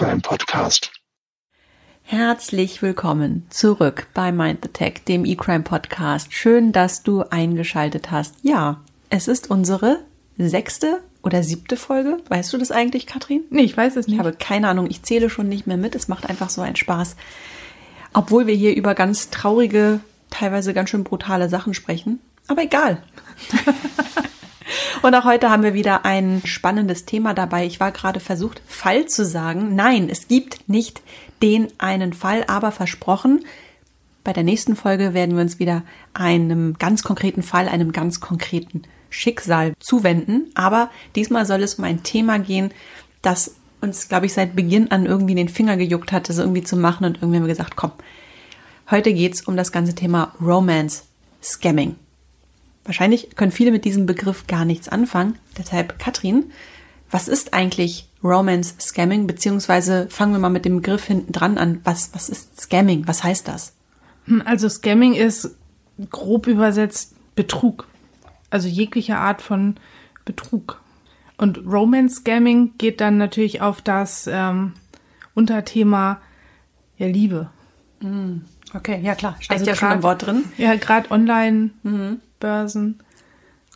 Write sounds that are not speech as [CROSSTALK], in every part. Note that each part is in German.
der E-Crime Podcast. Herzlich willkommen zurück bei Mind the Tech, dem E-Crime Podcast. Schön, dass du eingeschaltet hast. Ja, es ist unsere sechste oder siebte Folge. Weißt du das eigentlich, Katrin? Nee, ich weiß es nicht. Ich habe keine Ahnung. Ich zähle schon nicht mehr mit. Es macht einfach so einen Spaß. Obwohl wir hier über ganz traurige, teilweise ganz schön brutale Sachen sprechen. Aber egal. [LAUGHS] Und auch heute haben wir wieder ein spannendes Thema dabei. Ich war gerade versucht, Fall zu sagen. Nein, es gibt nicht den einen Fall, aber versprochen, bei der nächsten Folge werden wir uns wieder einem ganz konkreten Fall, einem ganz konkreten Schicksal zuwenden. Aber diesmal soll es um ein Thema gehen, das uns, glaube ich, seit Beginn an irgendwie den Finger gejuckt hat, das irgendwie zu machen. Und irgendwie haben wir gesagt, komm, heute geht's um das ganze Thema Romance Scamming. Wahrscheinlich können viele mit diesem Begriff gar nichts anfangen. Deshalb, Katrin, was ist eigentlich Romance Scamming? Beziehungsweise fangen wir mal mit dem Begriff hinten dran an. Was, was ist Scamming? Was heißt das? Also Scamming ist grob übersetzt Betrug. Also jegliche Art von Betrug. Und Romance Scamming geht dann natürlich auf das ähm, Unterthema ja, Liebe. Mm, okay, ja klar, steckt also ja grad, schon ein Wort drin. Ja, gerade Online-Börsen. Mhm.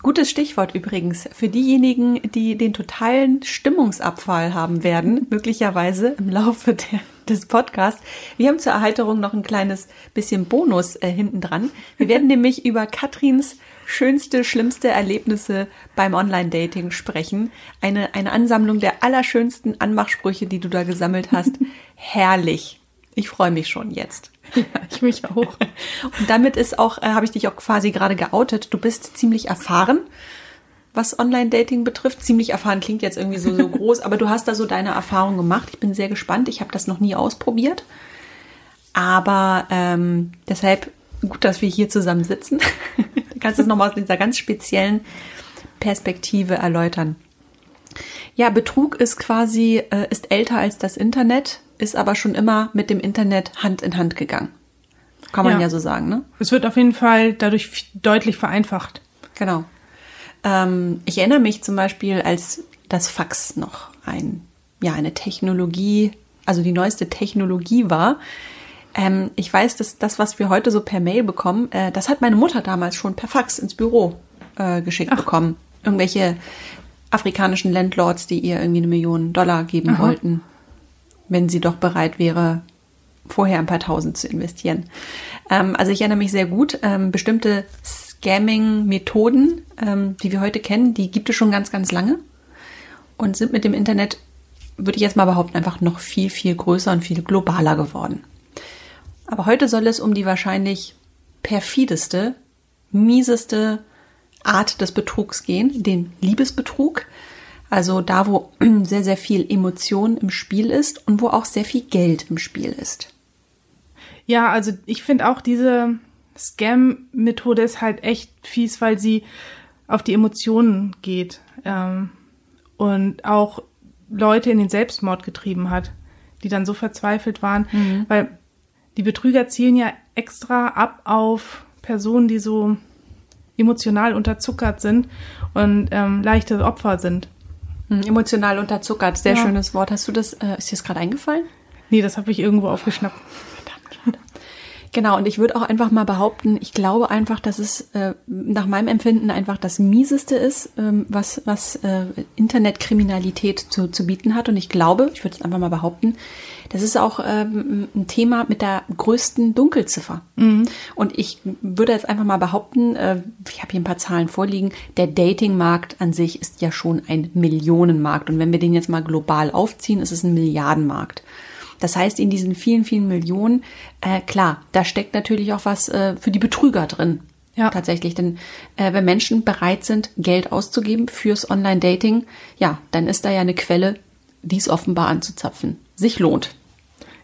Gutes Stichwort übrigens für diejenigen, die den totalen Stimmungsabfall haben werden, möglicherweise im Laufe der, des Podcasts. Wir haben zur Erheiterung noch ein kleines bisschen Bonus äh, hinten dran. Wir werden [LAUGHS] nämlich über Katrins schönste, schlimmste Erlebnisse beim Online-Dating sprechen. Eine, eine Ansammlung der allerschönsten Anmachsprüche, die du da gesammelt hast. [LAUGHS] Herrlich. Ich freue mich schon jetzt. Ja, ich mich auch. Und damit ist auch, äh, habe ich dich auch quasi gerade geoutet. Du bist ziemlich erfahren, was Online-Dating betrifft. Ziemlich erfahren klingt jetzt irgendwie so, so [LAUGHS] groß, aber du hast da so deine Erfahrung gemacht. Ich bin sehr gespannt. Ich habe das noch nie ausprobiert. Aber ähm, deshalb gut, dass wir hier zusammen sitzen. [LAUGHS] du kannst es nochmal aus dieser ganz speziellen Perspektive erläutern. Ja, Betrug ist quasi, äh, ist älter als das Internet ist aber schon immer mit dem Internet Hand in Hand gegangen. Kann man ja, ja so sagen, ne? Es wird auf jeden Fall dadurch deutlich vereinfacht. Genau. Ähm, ich erinnere mich zum Beispiel, als das Fax noch ein, ja, eine Technologie, also die neueste Technologie war. Ähm, ich weiß, dass das, was wir heute so per Mail bekommen, äh, das hat meine Mutter damals schon per Fax ins Büro äh, geschickt Ach. bekommen. Irgendwelche afrikanischen Landlords, die ihr irgendwie eine Million Dollar geben Aha. wollten wenn sie doch bereit wäre, vorher ein paar Tausend zu investieren. Ähm, also ich erinnere mich sehr gut. Ähm, bestimmte Scamming-Methoden, ähm, die wir heute kennen, die gibt es schon ganz, ganz lange und sind mit dem Internet, würde ich jetzt mal behaupten, einfach noch viel, viel größer und viel globaler geworden. Aber heute soll es um die wahrscheinlich perfideste, mieseste Art des Betrugs gehen, den Liebesbetrug. Also da, wo [CLEARS THROAT] sehr, sehr viel Emotion im Spiel ist und wo auch sehr viel Geld im Spiel ist. Ja, also ich finde auch diese Scam-Methode ist halt echt fies, weil sie auf die Emotionen geht ähm, und auch Leute in den Selbstmord getrieben hat, die dann so verzweifelt waren, mhm. weil die Betrüger zielen ja extra ab auf Personen, die so emotional unterzuckert sind und ähm, leichte Opfer sind. Hm, emotional unterzuckert, sehr ja. schönes Wort. Hast du das, äh, ist dir das gerade eingefallen? Nee, das habe ich irgendwo aufgeschnappt. Genau, und ich würde auch einfach mal behaupten, ich glaube einfach, dass es äh, nach meinem Empfinden einfach das Mieseste ist, ähm, was, was äh, Internetkriminalität zu, zu bieten hat. Und ich glaube, ich würde es einfach mal behaupten, das ist auch ähm, ein Thema mit der größten Dunkelziffer. Mhm. Und ich würde jetzt einfach mal behaupten, äh, ich habe hier ein paar Zahlen vorliegen, der Datingmarkt an sich ist ja schon ein Millionenmarkt. Und wenn wir den jetzt mal global aufziehen, ist es ein Milliardenmarkt. Das heißt, in diesen vielen, vielen Millionen, äh, klar, da steckt natürlich auch was äh, für die Betrüger drin. Ja. Tatsächlich, denn äh, wenn Menschen bereit sind, Geld auszugeben fürs Online-Dating, ja, dann ist da ja eine Quelle, dies offenbar anzuzapfen. Sich lohnt.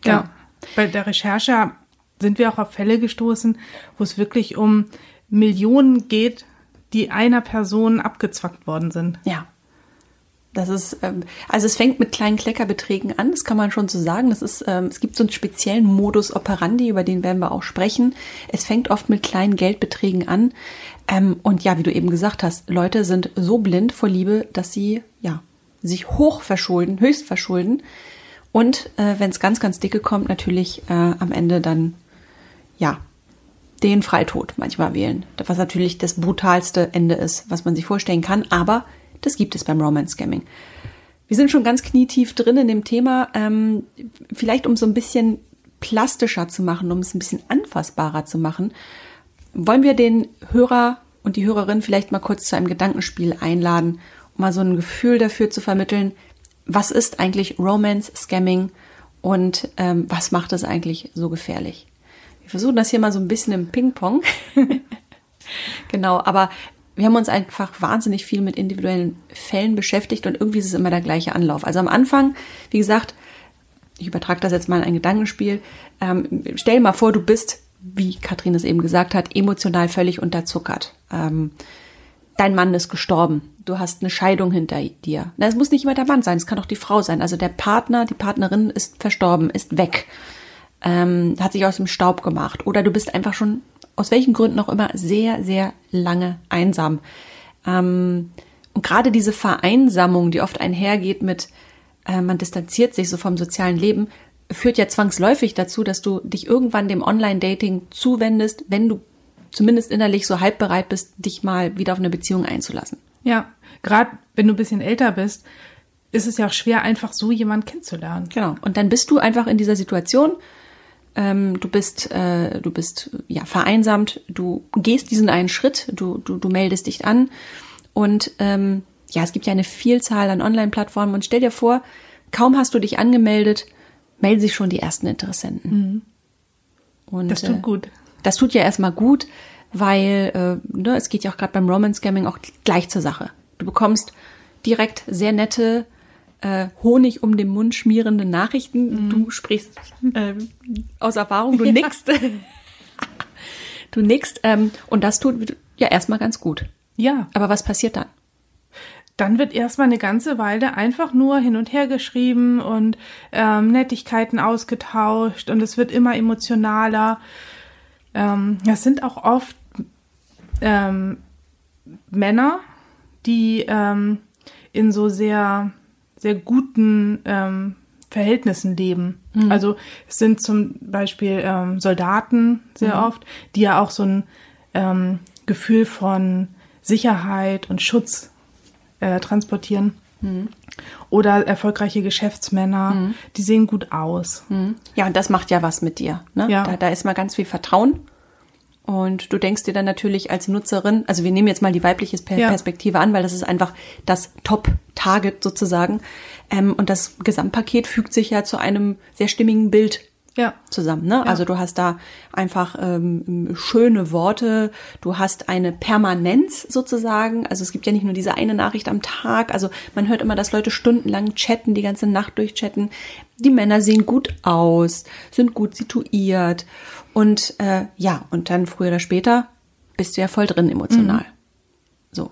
Genau. Ja, bei der Recherche sind wir auch auf Fälle gestoßen, wo es wirklich um Millionen geht, die einer Person abgezwackt worden sind. Ja. Das ist, ähm, also es fängt mit kleinen Kleckerbeträgen an, das kann man schon so sagen. Das ist, ähm, es gibt so einen speziellen Modus operandi, über den werden wir auch sprechen. Es fängt oft mit kleinen Geldbeträgen an. Ähm, und ja, wie du eben gesagt hast, Leute sind so blind vor Liebe, dass sie, ja, sich hoch verschulden, höchst verschulden Und äh, wenn es ganz, ganz dicke kommt, natürlich äh, am Ende dann, ja, den Freitod manchmal wählen. Was natürlich das brutalste Ende ist, was man sich vorstellen kann. Aber das gibt es beim Romance Scamming. Wir sind schon ganz knietief drin in dem Thema. Ähm, vielleicht um so ein bisschen plastischer zu machen, um es ein bisschen anfassbarer zu machen, wollen wir den Hörer und die Hörerin vielleicht mal kurz zu einem Gedankenspiel einladen, um mal so ein Gefühl dafür zu vermitteln, was ist eigentlich Romance Scamming und ähm, was macht es eigentlich so gefährlich. Wir versuchen das hier mal so ein bisschen im Ping-Pong. [LAUGHS] genau, aber wir haben uns einfach wahnsinnig viel mit individuellen Fällen beschäftigt und irgendwie ist es immer der gleiche Anlauf. Also am Anfang, wie gesagt, ich übertrage das jetzt mal in ein Gedankenspiel. Ähm, stell mal vor, du bist, wie Katrin es eben gesagt hat, emotional völlig unterzuckert. Ähm, dein Mann ist gestorben. Du hast eine Scheidung hinter dir. Es muss nicht immer der Mann sein, es kann auch die Frau sein. Also der Partner, die Partnerin ist verstorben, ist weg, ähm, hat sich aus dem Staub gemacht. Oder du bist einfach schon aus welchen Gründen auch immer sehr, sehr lange einsam. Ähm, und gerade diese Vereinsamung, die oft einhergeht mit, äh, man distanziert sich so vom sozialen Leben, führt ja zwangsläufig dazu, dass du dich irgendwann dem Online-Dating zuwendest, wenn du zumindest innerlich so halb bereit bist, dich mal wieder auf eine Beziehung einzulassen. Ja, gerade wenn du ein bisschen älter bist, ist es ja auch schwer, einfach so jemanden kennenzulernen. Genau. Und dann bist du einfach in dieser Situation, ähm, du bist, äh, du bist ja vereinsamt, du gehst diesen einen Schritt, du, du, du meldest dich an und ähm, ja, es gibt ja eine Vielzahl an Online-Plattformen und stell dir vor, kaum hast du dich angemeldet, melden sich schon die ersten Interessenten. Mhm. Und, das tut äh, gut. Das tut ja erstmal gut, weil äh, ne, es geht ja auch gerade beim Romance-Scamming auch gleich zur Sache. Du bekommst direkt sehr nette äh, Honig um den Mund schmierende Nachrichten. Mhm. Du sprichst äh, aus Erfahrung, du [LAUGHS] nickst. [LAUGHS] du nickst ähm, und das tut ja erstmal ganz gut. Ja. Aber was passiert dann? Dann wird erstmal eine ganze Weile einfach nur hin und her geschrieben und ähm, Nettigkeiten ausgetauscht und es wird immer emotionaler. Ähm, das sind auch oft ähm, Männer, die ähm, in so sehr sehr guten ähm, Verhältnissen leben. Mhm. Also es sind zum Beispiel ähm, Soldaten sehr mhm. oft, die ja auch so ein ähm, Gefühl von Sicherheit und Schutz äh, transportieren. Mhm. Oder erfolgreiche Geschäftsmänner, mhm. die sehen gut aus. Mhm. Ja, und das macht ja was mit dir. Ne? Ja. Da, da ist mal ganz viel Vertrauen. Und du denkst dir dann natürlich als Nutzerin, also wir nehmen jetzt mal die weibliche Perspektive ja. an, weil das ist einfach das Top-Target sozusagen. Ähm, und das Gesamtpaket fügt sich ja zu einem sehr stimmigen Bild ja. zusammen. Ne? Ja. Also du hast da einfach ähm, schöne Worte, du hast eine Permanenz sozusagen. Also es gibt ja nicht nur diese eine Nachricht am Tag. Also man hört immer, dass Leute stundenlang chatten, die ganze Nacht durchchatten. Die Männer sehen gut aus, sind gut situiert und äh, ja, und dann früher oder später bist du ja voll drin emotional. Mhm. So.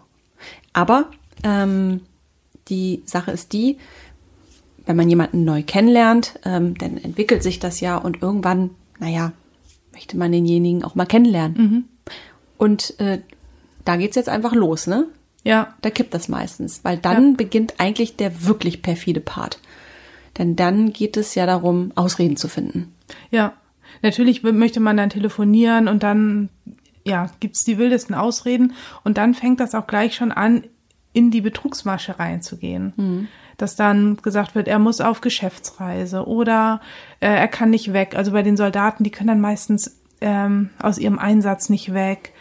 Aber ähm, die Sache ist die, wenn man jemanden neu kennenlernt, ähm, dann entwickelt sich das ja und irgendwann, naja, möchte man denjenigen auch mal kennenlernen. Mhm. Und äh, da geht's jetzt einfach los, ne? Ja. Da kippt das meistens, weil dann ja. beginnt eigentlich der wirklich perfide Part. Denn dann geht es ja darum, Ausreden zu finden. Ja. Natürlich möchte man dann telefonieren und dann, ja, gibt's die wildesten Ausreden und dann fängt das auch gleich schon an, in die Betrugsmasche reinzugehen. Mhm. Dass dann gesagt wird, er muss auf Geschäftsreise oder äh, er kann nicht weg. Also bei den Soldaten, die können dann meistens ähm, aus ihrem Einsatz nicht weg,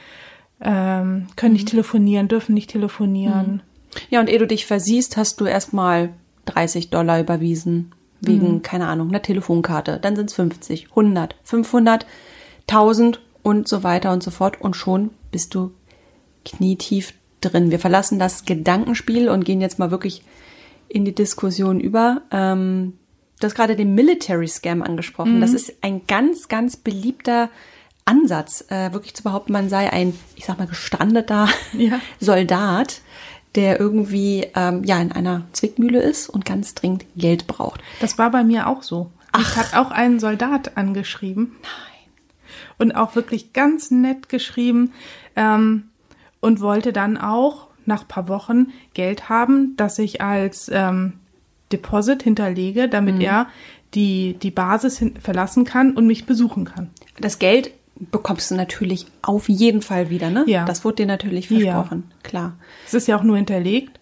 ähm, können mhm. nicht telefonieren, dürfen nicht telefonieren. Mhm. Ja, und ehe du dich versiehst, hast du erstmal 30 Dollar überwiesen wegen, mhm. keine Ahnung, einer Telefonkarte. Dann sind es 50, 100, 500, 1000 und so weiter und so fort. Und schon bist du knietief drin. Wir verlassen das Gedankenspiel und gehen jetzt mal wirklich in die Diskussion über. Ähm, du hast gerade den Military Scam angesprochen. Mhm. Das ist ein ganz, ganz beliebter Ansatz, äh, wirklich zu behaupten, man sei ein, ich sag mal, gestrandeter [LAUGHS] ja. Soldat, der irgendwie ähm, ja in einer Zwickmühle ist und ganz dringend Geld braucht. Das war bei mir auch so. Ach. Ich hat auch einen Soldat angeschrieben. Nein. Und auch wirklich ganz nett geschrieben ähm, und wollte dann auch nach paar Wochen Geld haben, das ich als ähm, Deposit hinterlege, damit er die, die Basis hin, verlassen kann und mich besuchen kann. Das Geld bekommst du natürlich auf jeden Fall wieder, ne? Ja. Das wurde dir natürlich Ja. versprochen, klar. Es ist ja auch nur hinterlegt.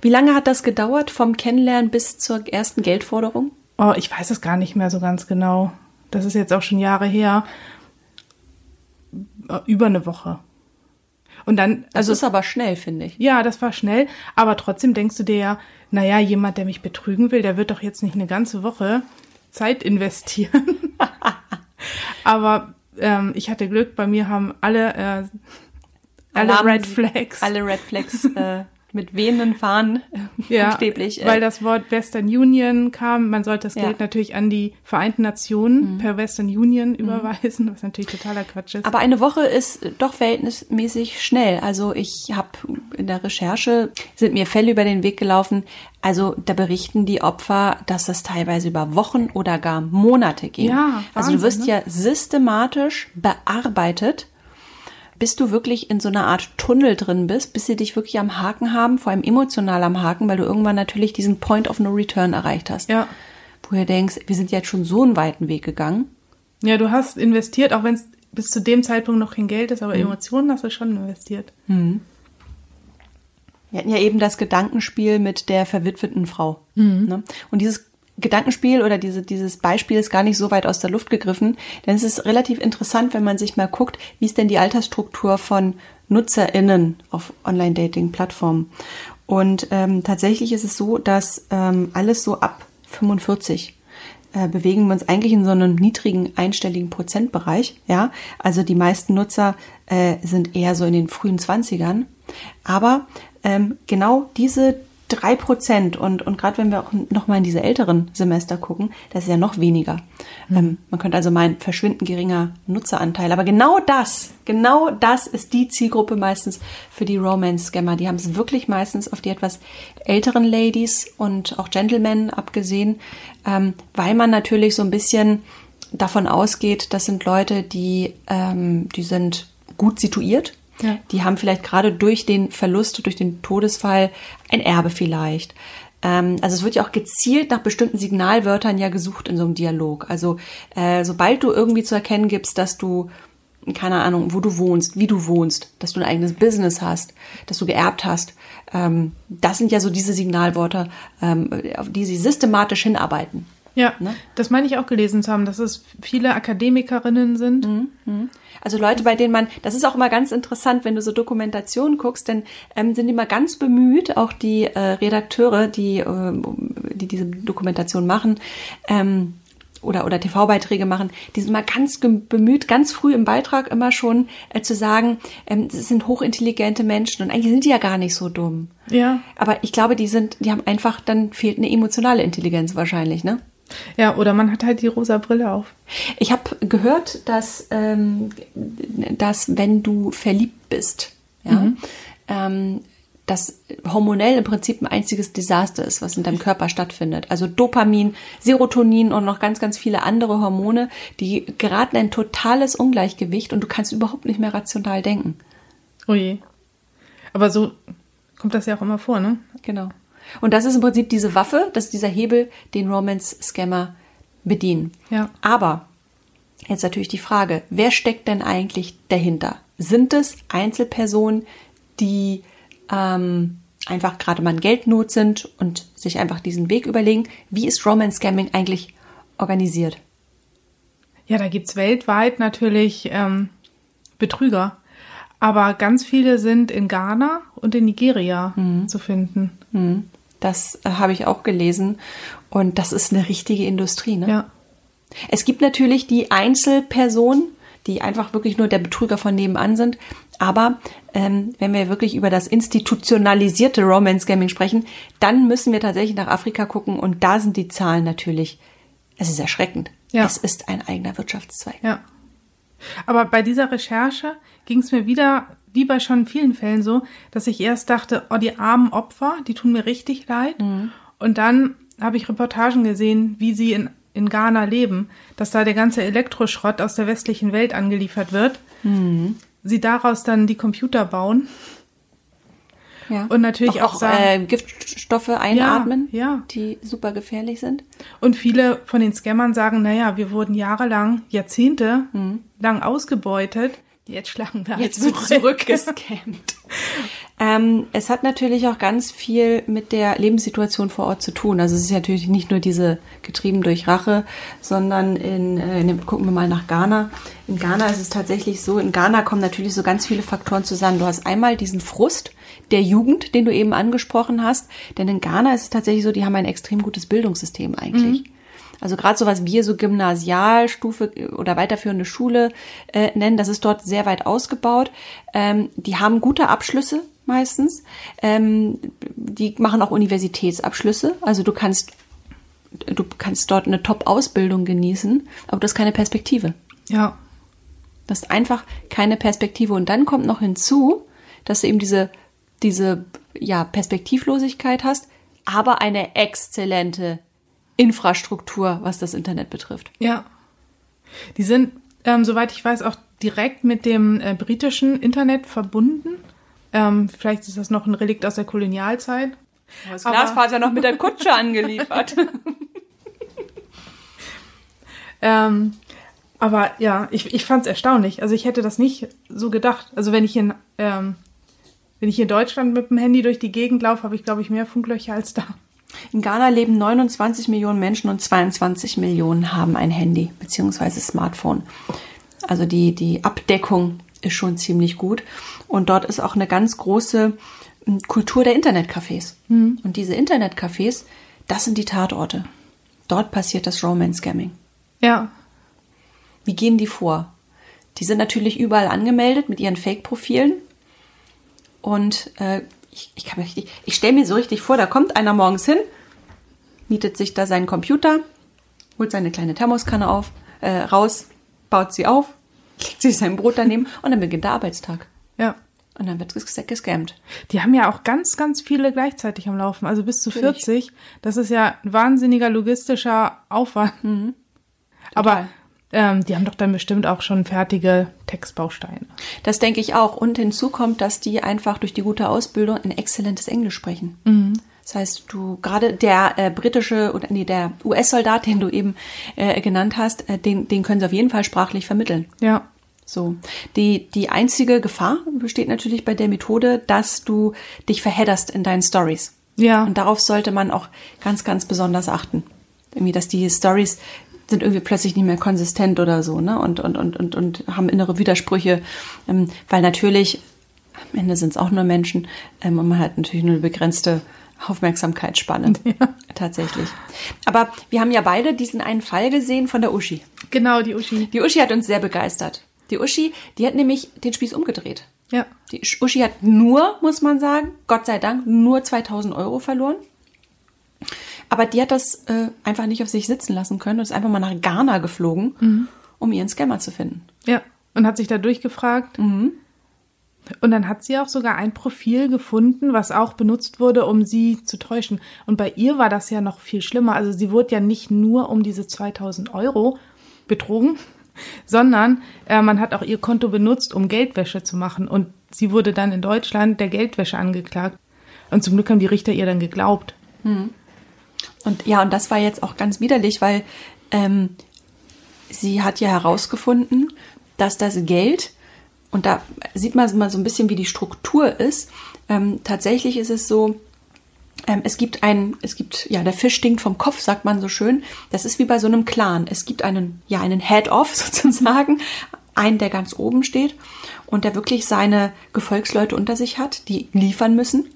Wie lange hat das gedauert vom Kennenlernen bis zur ersten Geldforderung? Oh, ich weiß es gar nicht mehr so ganz genau. Das ist jetzt auch schon Jahre her. Äh, Über eine Woche. Und dann, Das also ist aber schnell, finde ich. Ja, das war schnell, aber trotzdem denkst du dir ja, naja, jemand, der mich betrügen will, der wird doch jetzt nicht eine ganze Woche Zeit investieren. [LAUGHS] aber ähm, ich hatte Glück, bei mir haben alle, äh, alle Alarm- Red Flags. Alle Red Flags äh, [LAUGHS] mit wehenden Fahnen [LAUGHS] ja, buchstäblich. äh, weil das Wort Western Union kam. Man sollte das Ja. Mhm. Geld natürlich an die Vereinten Nationen per Western Union überweisen, was natürlich totaler Quatsch ist. Aber eine Woche ist doch verhältnismäßig schnell. Also ich habe in der Recherche sind mir Fälle über den Weg gelaufen. Also da berichten die Opfer, dass das teilweise über Wochen oder gar Monate ging. Ja, also du wirst ne? ja systematisch bearbeitet, bis du wirklich in so einer Art Tunnel drin bist, bis sie dich wirklich am Haken haben, vor allem emotional am Haken, weil du irgendwann natürlich diesen Point of No Return erreicht hast. ja. Wo du denkst, wir sind jetzt schon so einen weiten Weg gegangen. ja, du hast investiert, auch wenn es bis zu dem Zeitpunkt noch kein Geld ist, Mhm. aber Emotionen hast du schon investiert. Wir hatten ja eben das Gedankenspiel mit der verwitweten Frau. Ne? Und dieses Gedankenspiel oder diese, dieses Beispiel ist gar nicht so weit aus der Luft gegriffen, denn es ist relativ interessant, wenn man sich mal guckt, wie ist denn die Altersstruktur von NutzerInnen auf Online-Dating-Plattformen. Und ähm, tatsächlich ist es so, dass ähm, alles so ab 45 äh, bewegen wir uns eigentlich in so einem niedrigen einstelligen Prozentbereich. Ja, also die meisten Nutzer äh, sind eher so in den frühen 20ern. Aber ähm, genau diese drei Prozent und, und gerade wenn wir auch noch mal in diese älteren Semester gucken, das ist ja noch weniger. Ähm, man könnte also meinen, verschwindend geringer Nutzeranteil. Aber genau das, genau das ist die Zielgruppe meistens für die Romance-Scammer. Die haben es wirklich meistens auf die etwas älteren Ladies und auch Gentlemen abgesehen, ähm, weil man natürlich so ein bisschen davon ausgeht, das sind Leute, die, ähm, die sind gut situiert. Ja. Die haben vielleicht gerade durch den Verlust, durch den Todesfall ein Erbe vielleicht. Ähm, also es wird ja auch gezielt nach bestimmten Signalwörtern ja gesucht in so einem Dialog. Also äh, sobald du irgendwie zu erkennen gibst, dass du keine Ahnung, wo du wohnst, wie du wohnst, dass du ein eigenes Business hast, dass du geerbt hast. Ähm, das sind ja so diese Signalworte, ähm, auf die sie systematisch hinarbeiten. Ja, Ne? das meine ich auch gelesen zu haben, dass es viele Akademikerinnen sind. Also Leute, bei denen man, das ist auch immer ganz interessant, wenn du so Dokumentationen guckst, denn ähm, sind immer ganz bemüht, auch die äh, Redakteure, die, äh, die diese Dokumentation machen, ähm, oder, oder TV-Beiträge machen, die sind immer ganz bemüht, ganz früh im Beitrag immer schon äh, zu sagen, ähm, das sind hochintelligente Menschen und eigentlich sind die ja gar nicht so dumm. Ja. Aber ich glaube, die sind, die haben einfach, dann fehlt eine emotionale Intelligenz wahrscheinlich, ne? Ja, oder man hat halt die rosa Brille auf. Ich habe gehört, dass, ähm, dass wenn du verliebt bist, ja, ähm, das hormonell im Prinzip ein einziges Desaster ist, was in deinem Körper stattfindet. Also Dopamin, Serotonin und noch ganz, ganz viele andere Hormone, die geraten in ein totales Ungleichgewicht und du kannst überhaupt nicht mehr rational denken. Oh je. Aber so kommt das ja auch immer vor, ne? Genau. Und das ist im Prinzip diese Waffe, das ist dieser Hebel, den Romance-Scammer bedienen. Ja. Aber jetzt natürlich die Frage, wer steckt denn eigentlich dahinter? Sind es Einzelpersonen, die ähm, einfach gerade mal in Geldnot sind und sich einfach diesen Weg überlegen? Wie ist Romance-Scamming eigentlich organisiert? Ja, da gibt's weltweit natürlich ähm, Betrüger. Aber ganz viele sind in Ghana und in Nigeria zu finden. Hm, Das äh, habe ich auch gelesen und das ist eine richtige Industrie. Ne? Ja. Es gibt natürlich die Einzelpersonen, die einfach wirklich nur der Betrüger von nebenan sind. Aber ähm, wenn wir wirklich über das institutionalisierte Romance-Scamming sprechen, dann müssen wir tatsächlich nach Afrika gucken und da sind die Zahlen natürlich, es ist erschreckend. Ja. Es ist ein eigener Wirtschaftszweig. Ja. Aber bei dieser Recherche ging es mir wieder, wie bei schon vielen Fällen so, dass ich erst dachte, oh, die armen Opfer, die tun mir richtig leid. Und dann habe ich Reportagen gesehen, wie sie in, in Ghana leben, dass da der ganze Elektroschrott aus der westlichen Welt angeliefert wird. Sie daraus dann die Computer bauen. Ja. Und natürlich auch, auch, sagen, äh, Giftstoffe einatmen, ja. die super gefährlich sind. Und viele von den Scammern sagen, naja, wir wurden jahrelang, Jahrzehnte lang ausgebeutet. Jetzt schlagen wir Mhm. Jetzt halt wird zurück. zurückgescammt. ähm, es hat natürlich auch ganz viel mit der Lebenssituation vor Ort zu tun. Also es ist natürlich nicht nur diese getrieben durch Rache, sondern in, äh, in dem, gucken wir mal nach Ghana. In Ghana ist es tatsächlich so, in Ghana kommen natürlich so ganz viele Faktoren zusammen. Du hast einmal diesen Frust der Jugend, den du eben angesprochen hast. Denn in Ghana ist es tatsächlich so, die haben ein extrem gutes Bildungssystem eigentlich. Also gerade so was wir so Gymnasialstufe oder weiterführende Schule äh, nennen, das ist dort sehr weit ausgebaut. Ähm, die haben gute Abschlüsse meistens. Ähm, die machen auch Universitätsabschlüsse. Also du kannst du kannst dort eine Top-Ausbildung genießen, aber du hast keine Perspektive. Ja, Du hast einfach keine Perspektive. Und dann kommt noch hinzu, dass du eben diese, diese ja, Perspektivlosigkeit hast, aber eine exzellente Infrastruktur, was das Internet betrifft. ja. Die sind, ähm, soweit ich weiß, auch direkt mit dem äh, britischen Internet verbunden. Ähm, vielleicht ist das noch ein Relikt aus der Kolonialzeit. Das Aber- Glasfaser noch mit der Kutsche [LAUGHS] angeliefert. [LAUGHS] Ähm, aber ja, ich, ich fand es erstaunlich. Also ich hätte das nicht so gedacht. Also wenn ich in, ähm, wenn ich in Deutschland mit dem Handy durch die Gegend laufe, habe ich, glaube ich, mehr Funklöcher als da. In Ghana leben 29 Millionen Menschen und 22 Millionen haben ein Handy bzw. Smartphone. Also die, die Abdeckung ist schon ziemlich gut. Und dort ist auch eine ganz große m, Kultur der Internetcafés. Und diese Internetcafés, das sind die Tatorte. Dort passiert das Romance-Scamming. Ja, Wie gehen die vor? Die sind natürlich überall angemeldet mit ihren Fake-Profilen. Und äh, ich, ich, kann mir richtig, ich stelle mir so richtig vor, da kommt einer morgens hin, mietet sich da seinen Computer, holt seine kleine Thermoskanne auf, äh, raus, baut sie auf, [LAUGHS] legt sich sein Brot daneben und dann beginnt der Arbeitstag. ja. Und dann wird ges gescammt. Die haben ja auch ganz, ganz viele gleichzeitig am Laufen, also bis zu Natürlich. 40. Das ist ja ein wahnsinniger logistischer Aufwand. Aber ähm, die haben doch dann bestimmt auch schon fertige Textbausteine. Das denke ich auch. Und hinzu kommt, dass die einfach durch die gute Ausbildung ein exzellentes Englisch sprechen. Das heißt, du gerade der äh, britische oder nee, der US-Soldat, den du eben äh, genannt hast, äh, den, den können sie auf jeden Fall sprachlich vermitteln. Ja, So. Die, die einzige Gefahr besteht natürlich bei der Methode, dass du dich verhedderst in deinen Stories. ja, Und darauf sollte man auch ganz, ganz besonders achten. Irgendwie, dass die Stories sind irgendwie plötzlich nicht mehr konsistent oder so, ne? Und, und, und, und, und haben innere Widersprüche. Ähm, weil natürlich, am Ende sind es auch nur Menschen ähm, und man hat natürlich nur eine begrenzte Aufmerksamkeitsspanne. [LAUGHS] Tatsächlich. Aber wir haben ja beide diesen einen Fall gesehen von der Uschi. genau, die Uschi. Die Uschi hat uns sehr begeistert. Die Uschi, die hat nämlich den Spieß umgedreht. Ja, Die Uschi hat nur, muss man sagen, Gott sei Dank, nur 2000 Euro verloren. Aber die hat das äh, einfach nicht auf sich sitzen lassen können und ist einfach mal nach Ghana geflogen, um ihren Scammer zu finden. ja. Und hat sich da durchgefragt. Und dann hat sie auch sogar ein Profil gefunden, was auch benutzt wurde, um sie zu täuschen. Und bei ihr war das ja noch viel schlimmer. Also sie wurde ja nicht nur um diese 2000 Euro betrogen, [LAUGHS] sondern äh, man hat auch ihr Konto benutzt, um Geldwäsche zu machen. Und sie wurde dann in Deutschland der Geldwäsche angeklagt. Und zum Glück haben die Richter ihr dann geglaubt. Und ja, und das war jetzt auch ganz widerlich, weil ähm, sie hat ja herausgefunden, dass das Geld, und da sieht man mal so ein bisschen, wie die Struktur ist, ähm, tatsächlich ist es so, ähm, es gibt ein, es gibt, ja, der Fisch stinkt vom Kopf, sagt man so schön. Das ist wie bei so einem Clan. Es gibt einen, ja, einen Head-Off [LAUGHS] sozusagen, einen, der ganz oben steht und der wirklich seine Gefolgsleute unter sich hat, die liefern müssen.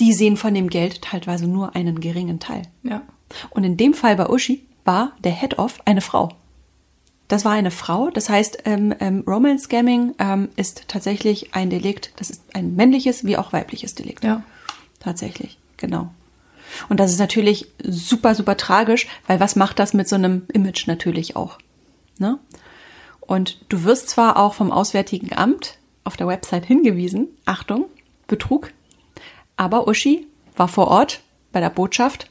Die sehen von dem Geld teilweise nur einen geringen Teil. Ja. Und in dem Fall bei Uschi war der Head-Off eine Frau. Das war eine Frau, das heißt, ähm, ähm, Romance Scamming ähm, ist tatsächlich ein Delikt, das ist ein männliches wie auch weibliches Delikt. Ja. Tatsächlich, genau. Und das ist natürlich super, super tragisch, weil was macht das mit so einem Image natürlich auch? Ne? Und du wirst zwar auch vom Auswärtigen Amt auf der Website hingewiesen, Achtung, Betrug, aber Uschi war vor Ort bei der Botschaft,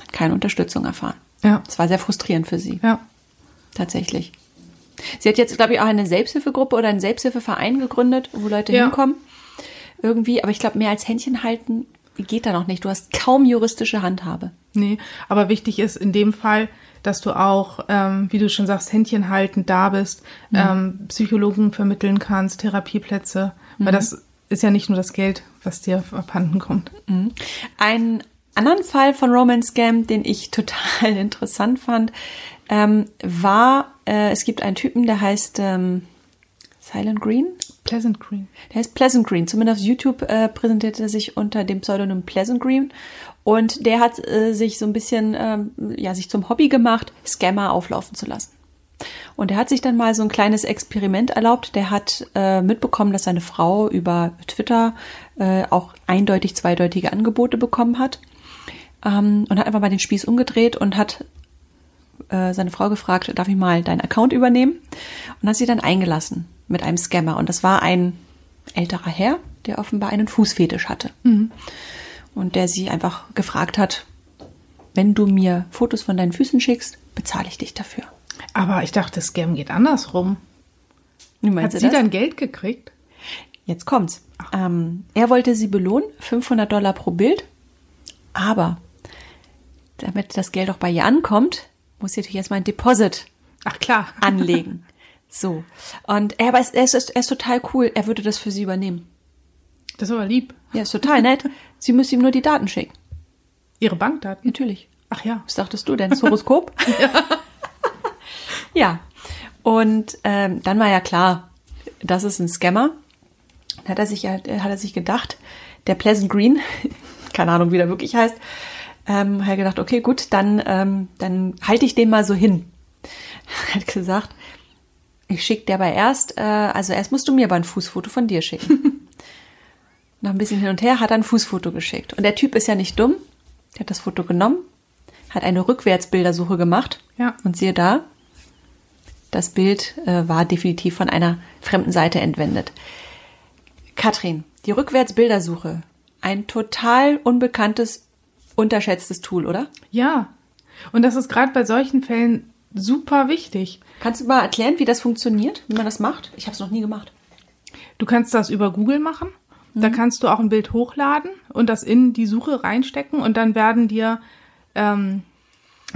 hat keine Unterstützung erfahren. Ja. Das war sehr frustrierend für sie, Ja. tatsächlich. Sie hat jetzt, glaube ich, auch eine Selbsthilfegruppe oder einen Selbsthilfeverein gegründet, wo Leute Ja. hinkommen. irgendwie, aber ich glaube, mehr als Händchen halten geht da noch nicht. Du hast kaum juristische Handhabe. Nee, aber wichtig ist in dem Fall, dass du auch, ähm, wie du schon sagst, Händchen halten da bist, Mhm. ähm, Psychologen vermitteln kannst, Therapieplätze, Mhm. weil das ist ja nicht nur das Geld, was dir abhanden kommt. Einen anderen Fall von Romance Scam, den ich total [LAUGHS] interessant fand, ähm, war, äh, es gibt einen Typen, der heißt ähm, Silent Green. Pleasant Green. Der heißt Pleasant Green. Zumindest auf YouTube äh, präsentiert er sich unter dem Pseudonym Pleasant Green. Und der hat äh, sich so ein bisschen, ähm, ja, sich zum Hobby gemacht, Scammer auflaufen zu lassen. Und er hat sich dann mal so ein kleines Experiment erlaubt. Der hat äh, mitbekommen, dass seine Frau über Twitter äh, auch eindeutig zweideutige Angebote bekommen hat. Ähm, und hat einfach mal den Spieß umgedreht und hat äh, seine Frau gefragt, darf ich mal deinen Account übernehmen? Und hat sie dann eingelassen mit einem Scammer. Und das war ein älterer Herr, der offenbar einen Fußfetisch hatte. Und der sie einfach gefragt hat, wenn du mir Fotos von deinen Füßen schickst, bezahle ich dich dafür. Aber ich dachte, Scam geht andersrum. Hat sie das? dann Geld gekriegt? Jetzt kommt's. Ähm, er wollte sie belohnen, 500 Dollar pro Bild, aber damit das Geld auch bei ihr ankommt, muss sie natürlich erstmal ein Deposit Ach klar. [LAUGHS] anlegen. So. Und er, aber er, ist, er ist total cool. Er würde das für sie übernehmen. Das ist aber lieb. Ja, ist total nett. Sie müsste ihm nur die Daten schicken. Ihre Bankdaten? Natürlich. Ach ja. Was dachtest du denn? Das Horoskop? ja. [LAUGHS] [LAUGHS] Und ähm, dann war ja klar, das ist ein Scammer. Dann hat er sich ja, hat er sich gedacht, der Pleasant Green, [LAUGHS] keine Ahnung, wie der wirklich heißt, ähm, hat er gedacht, okay, gut, dann, ähm, dann halte ich den mal so hin. [LAUGHS] Hat gesagt, ich schicke dir aber erst, äh, also erst musst du mir aber ein Fußfoto von dir schicken. [LAUGHS] Nach ein bisschen hin und her hat er ein Fußfoto geschickt. Und der Typ ist ja nicht dumm. Der hat das Foto genommen, hat eine Rückwärtsbildersuche gemacht. Ja. Und siehe da, das Bild äh, war definitiv von einer fremden Seite entwendet. Katrin, die Rückwärtsbildersuche, ein total unbekanntes, unterschätztes Tool, oder? Ja. Und das ist gerade bei solchen Fällen super wichtig. Kannst du mal erklären, wie das funktioniert, wie man das macht? Ich habe es noch nie gemacht. Du kannst das über Google machen. Da kannst du auch ein Bild hochladen und das in die Suche reinstecken und dann werden dir ähm,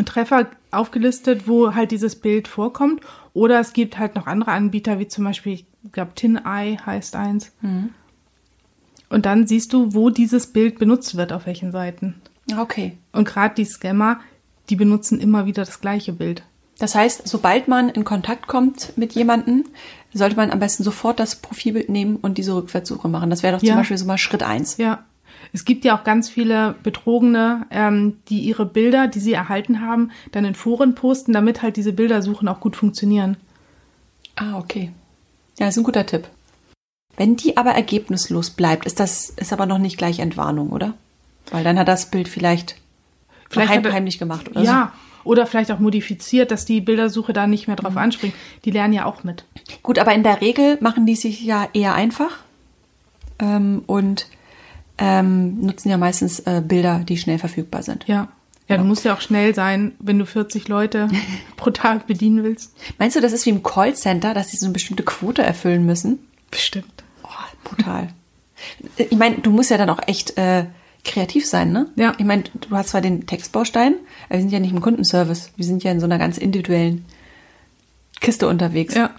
Treffer aufgelistet, wo halt dieses Bild vorkommt. Oder es gibt halt noch andere Anbieter, wie zum Beispiel, ich glaube, TinEye heißt eins. Und dann siehst du, wo dieses Bild benutzt wird, auf welchen Seiten. Okay. Und gerade die Scammer, die benutzen immer wieder das gleiche Bild. Das heißt, sobald man in Kontakt kommt mit jemandem, sollte man am besten sofort das Profilbild nehmen und diese Rückwärtssuche machen. Das wäre doch zum Ja. Beispiel so mal Schritt eins. Ja. Es gibt ja auch ganz viele Betrogene, ähm, die ihre Bilder, die sie erhalten haben, dann in Foren posten, damit halt diese Bildersuchen auch gut funktionieren. Ah, okay. Ja, ist ein guter Tipp. Wenn die aber ergebnislos bleibt, ist das ist aber noch nicht gleich Entwarnung, oder? Weil dann hat das Bild vielleicht, Vielleicht heim, er- heimlich gemacht oder ja. Oder vielleicht auch modifiziert, dass die Bildersuche da nicht mehr drauf anspringt. Die lernen ja auch mit. so. Gut, aber in der Regel machen die sich ja eher einfach ähm, und ähm, nutzen ja meistens äh, Bilder, die schnell verfügbar sind. Ja. Ja, du musst ja auch schnell sein, wenn du 40 Leute [LAUGHS] pro Tag bedienen willst. Meinst du, das ist wie im Callcenter, dass sie so eine bestimmte Quote erfüllen müssen? Bestimmt. Oh, brutal. Ich meine, du musst ja dann auch echt äh, kreativ sein, ne? Ja. Ich meine, du hast zwar den Textbaustein, aber wir sind ja nicht im Kundenservice. Wir sind ja in so einer ganz individuellen Kiste unterwegs. Ja.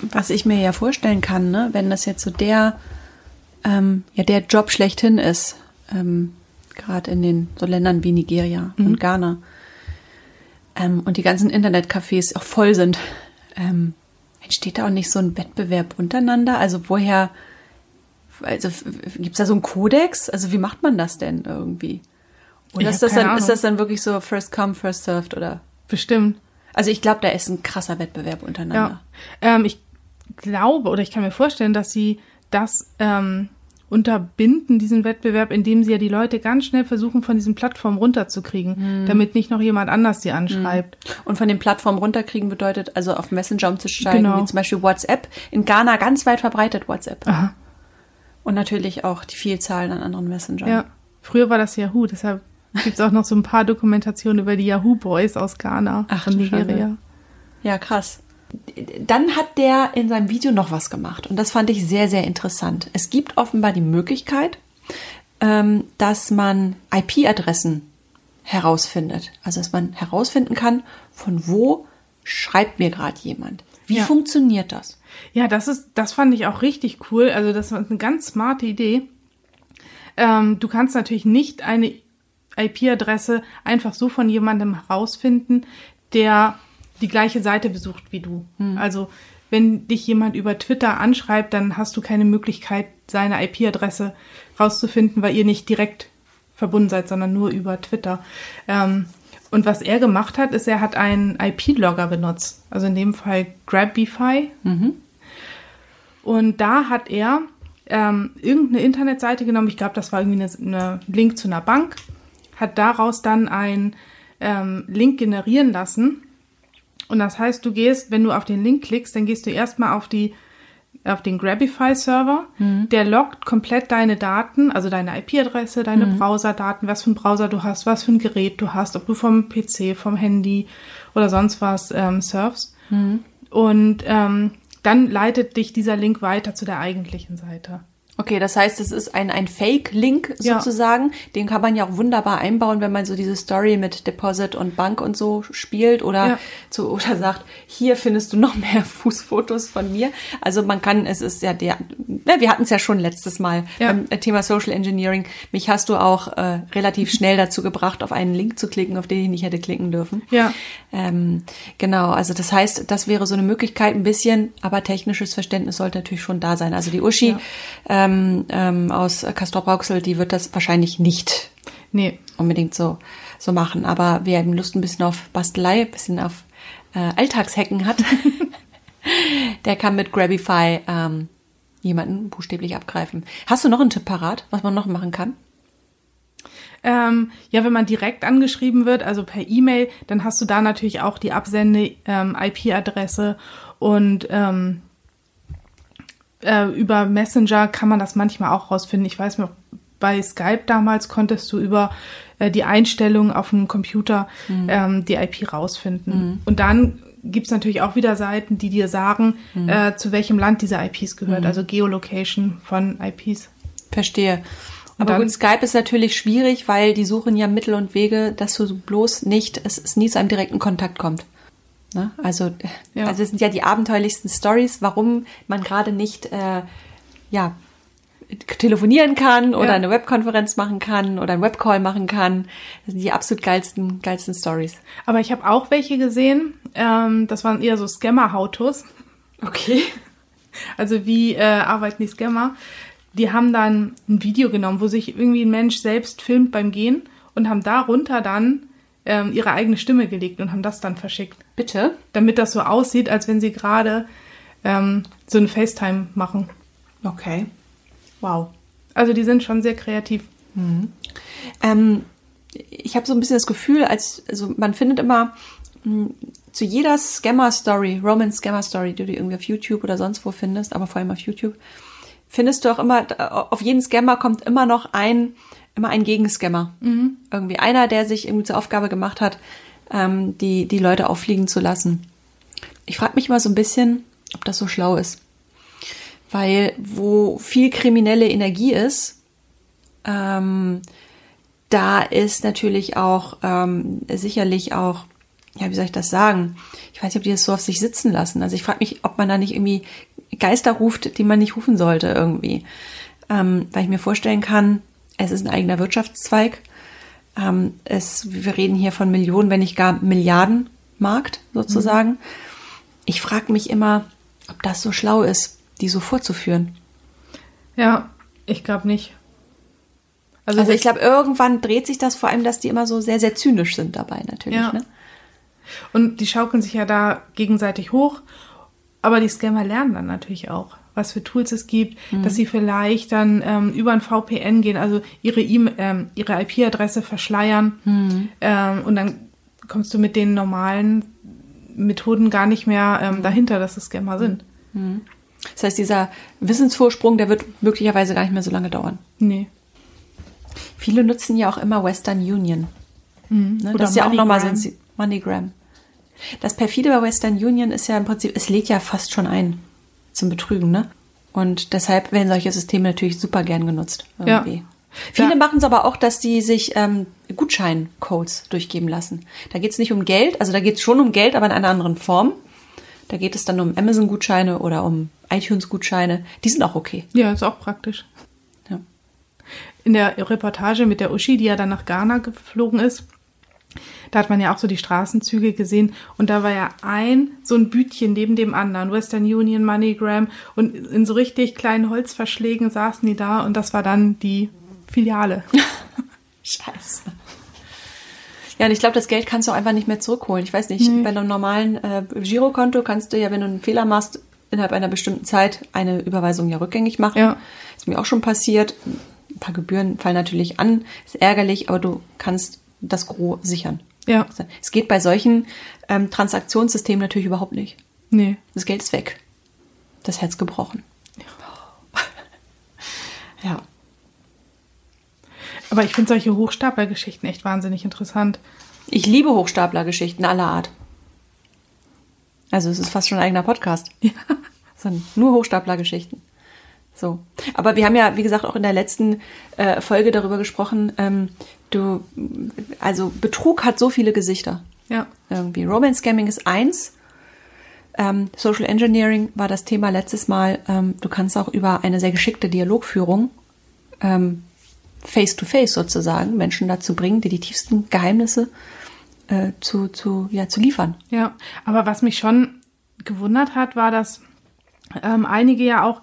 Was ich mir ja vorstellen kann, ne, wenn das jetzt so der, ähm, ja, der Job schlechthin ist, ähm, gerade in den so Ländern wie Nigeria und Ghana, ähm, und die ganzen Internetcafés auch voll sind, ähm, entsteht da auch nicht so ein Wettbewerb untereinander? Also woher, also gibt es da so einen Kodex? Also wie macht man das denn irgendwie? Oder ist das, dann, ist das dann wirklich so first come, first served oder? Bestimmt. Also ich glaube, da ist ein krasser Wettbewerb untereinander. Ja. Ähm, ich glaube oder ich kann mir vorstellen, dass sie das ähm, unterbinden, diesen Wettbewerb, indem sie ja die Leute ganz schnell versuchen, von diesen Plattformen runterzukriegen, Hm. damit nicht noch jemand anders sie anschreibt. Und von den Plattformen runterkriegen bedeutet also auf Messenger umzusteigen, Genau. wie zum Beispiel WhatsApp. In Ghana ganz weit verbreitet WhatsApp. Aha. Und natürlich auch die Vielzahlen an anderen Messengern. Ja. Früher war das Yahoo, deshalb gibt's auch noch so ein paar Dokumentationen über die Yahoo Boys aus Ghana Ach, von du Nigeria. Schande. Ja, krass. Dann hat der in seinem Video noch was gemacht und das fand ich sehr, sehr interessant. Es gibt offenbar die Möglichkeit, ähm, dass man IP-Adressen herausfindet. Also dass man herausfinden kann, von wo schreibt mir gerade jemand. Wie Ja. funktioniert das? Ja, das ist, das fand ich auch richtig cool. Also das war eine ganz smarte Idee. Ähm, du kannst natürlich nicht eine IP-Adresse einfach so von jemandem herausfinden, der die gleiche Seite besucht wie du. Also wenn dich jemand über Twitter anschreibt, dann hast du keine Möglichkeit, seine IP-Adresse rauszufinden, weil ihr nicht direkt verbunden seid, sondern nur über Twitter. Ähm, und was er gemacht hat, ist, er hat einen IP-Logger benutzt. Also in dem Fall Grabify. Und da hat er ähm, irgendeine Internetseite genommen, ich glaube, das war irgendwie eine, eine Link zu einer Bank, hat daraus dann einen ähm, Link generieren lassen. Und das heißt, du gehst, wenn du auf den Link klickst, dann gehst du erstmal auf die auf den Grabify-Server, der loggt komplett deine Daten, also deine IP-Adresse, deine Browserdaten, was für ein Browser du hast, was für ein Gerät du hast, ob du vom PC, vom Handy oder sonst was ähm, surfst. Und ähm, dann leitet dich dieser Link weiter zu der eigentlichen Seite. Okay, das heißt, es ist ein, ein Fake-Link Ja. sozusagen. Den kann man ja auch wunderbar einbauen, wenn man so diese Story mit Deposit und Bank und so spielt oder, Ja. zu, oder sagt, hier findest du noch mehr [LAUGHS] Fußfotos von mir. Also man kann, es ist ja der, ne, wir hatten es ja schon letztes Mal Ja. beim Thema Social Engineering. Mich hast du auch äh, relativ [LAUGHS] schnell dazu gebracht, auf einen Link zu klicken, auf den ich nicht hätte klicken dürfen. Ja. Ähm, genau, also das heißt, das wäre so eine Möglichkeit, ein bisschen, aber technisches Verständnis sollte natürlich schon da sein. Also die Uschi Ja. Ähm, ähm, aus Castrop Rauxel, die wird das wahrscheinlich nicht Nee, unbedingt so, so machen. Aber wer eben Lust ein bisschen auf Bastelei, ein bisschen auf äh, Alltagshacken hat, [LAUGHS] der kann mit Grabify ähm, jemanden buchstäblich abgreifen. Hast du noch einen Tipp parat, was man noch machen kann? Ähm, ja, wenn man direkt angeschrieben wird, also per E-Mail, dann hast du da natürlich auch die Absende-IP-Adresse und ähm, äh, über Messenger kann man das manchmal auch rausfinden. Ich weiß noch, bei Skype damals konntest du über äh, die Einstellungen auf dem Computer ähm, die IP rausfinden. Und dann gibt's natürlich auch wieder Seiten, die dir sagen, äh, zu welchem Land diese IPs gehört, also Geolocation von IPs. Verstehe. Aber gut, Skype ist natürlich schwierig, weil die suchen ja Mittel und Wege, dass du bloß nicht, es, es nie zu einem direkten Kontakt kommt. Ne? Also, Ja. also es sind ja die abenteuerlichsten Stories, warum man gerade nicht äh, ja, telefonieren kann oder Ja. eine Webkonferenz machen kann oder einen Webcall machen kann. Das sind die absolut geilsten, geilsten Stories. Aber ich habe auch welche gesehen, ähm, das waren eher so Scammer-Autos. Okay. [LAUGHS] Also wie äh, arbeiten die Scammer? Die haben dann ein Video genommen, wo sich irgendwie ein Mensch selbst filmt beim Gehen und haben darunter dann ähm, ihre eigene Stimme gelegt und haben das dann verschickt. Bitte? Damit das so aussieht, als wenn sie gerade ähm, so eine FaceTime machen. Okay. Wow. Also die sind schon sehr kreativ. Ähm, ich habe so ein bisschen das Gefühl, als also man findet immer mh, zu jeder Scammer-Story, Roman-Scammer-Story, die du irgendwie auf YouTube oder sonst wo findest, aber vor allem auf YouTube, findest du auch immer, auf jeden Scammer kommt immer noch ein, immer ein Gegenscammer. Irgendwie einer, der sich irgendwie zur Aufgabe gemacht hat, ähm, die, die Leute auffliegen zu lassen. Ich frage mich mal so ein bisschen, ob das so schlau ist. Weil wo viel kriminelle Energie ist, ähm, da ist natürlich auch ähm, sicherlich auch, ja, wie soll ich das sagen? Ich weiß nicht, ob die das so auf sich sitzen lassen. Also ich frage mich, ob man da nicht irgendwie Geister ruft, die man nicht rufen sollte irgendwie. Ähm, weil ich mir vorstellen kann, es ist ein eigener Wirtschaftszweig. Ähm, es, wir reden hier von Millionen, wenn nicht gar Milliarden Markt sozusagen. Ich frage mich immer, ob das so schlau ist, die so vorzuführen. Ja, ich glaube nicht. Also, ich das- glaube, irgendwann dreht sich das vor allem, dass die immer so sehr, sehr zynisch sind dabei natürlich. Ja. Ne? Und die schaukeln sich ja da gegenseitig hoch. Aber die Scammer lernen dann natürlich auch, was für Tools es gibt, dass sie vielleicht dann ähm, über ein VPN gehen, also ihre, E- ähm, ihre IP-Adresse verschleiern. Ähm, und dann kommst du mit den normalen Methoden gar nicht mehr ähm, dahinter, dass es Scammer sind. Das heißt, dieser Wissensvorsprung, der wird möglicherweise gar nicht mehr so lange dauern. Nee. Viele nutzen ja auch immer Western Union. Ne? Oder Das ist ja auch nochmal so ein MoneyGram. Das perfide bei Western Union ist ja im Prinzip, es lädt ja fast schon ein zum Betrügen, ne? Und deshalb werden solche Systeme natürlich super gern genutzt. Irgendwie. Ja. Viele Ja. machen es aber auch, dass die sich ähm, Gutscheincodes durchgeben lassen. Da geht es nicht um Geld, also da geht es schon um Geld, aber in einer anderen Form. Da geht es dann um Amazon-Gutscheine oder um iTunes-Gutscheine. Die sind auch okay. Ja, ist auch praktisch. Ja. In der Reportage mit der Uschi, die ja dann nach Ghana geflogen ist, da hat man ja auch so die Straßenzüge gesehen und da war ja ein so ein Bütchen neben dem anderen, Western Union, MoneyGram und in so richtig kleinen Holzverschlägen saßen die da und das war dann die Filiale. [LAUGHS] Scheiße. Ja, und ich glaube, das Geld kannst du auch einfach nicht mehr zurückholen. Ich weiß nicht, Nee. bei einem normalen äh, Girokonto kannst du ja, wenn du einen Fehler machst, innerhalb einer bestimmten Zeit eine Überweisung ja rückgängig machen. Ja. Ist mir auch schon passiert. Ein paar Gebühren fallen natürlich an, ist ärgerlich, aber du kannst das Gros sichern. Ja, Es geht bei solchen ähm, Transaktionssystemen natürlich überhaupt nicht. nee. Das Geld ist weg. Das Herz gebrochen. [LAUGHS] Ja. Aber ich finde solche Hochstaplergeschichten echt wahnsinnig interessant. Ich liebe Hochstaplergeschichten aller Art. Also es ist fast schon ein eigener Podcast. Ja. Das sind nur Hochstaplergeschichten. So. Aber wir haben ja, wie gesagt, auch in der letzten äh, Folge darüber gesprochen, ähm, du, also Betrug hat so viele Gesichter. Ja. Irgendwie. Romance Scamming ist eins. Ähm, Social Engineering war das Thema letztes Mal. Ähm, du kannst auch über eine sehr geschickte Dialogführung ähm, face-to-face sozusagen Menschen dazu bringen, dir die tiefsten Geheimnisse äh, zu, zu, ja, zu liefern. Ja, aber was mich schon gewundert hat, war, dass ähm, einige ja auch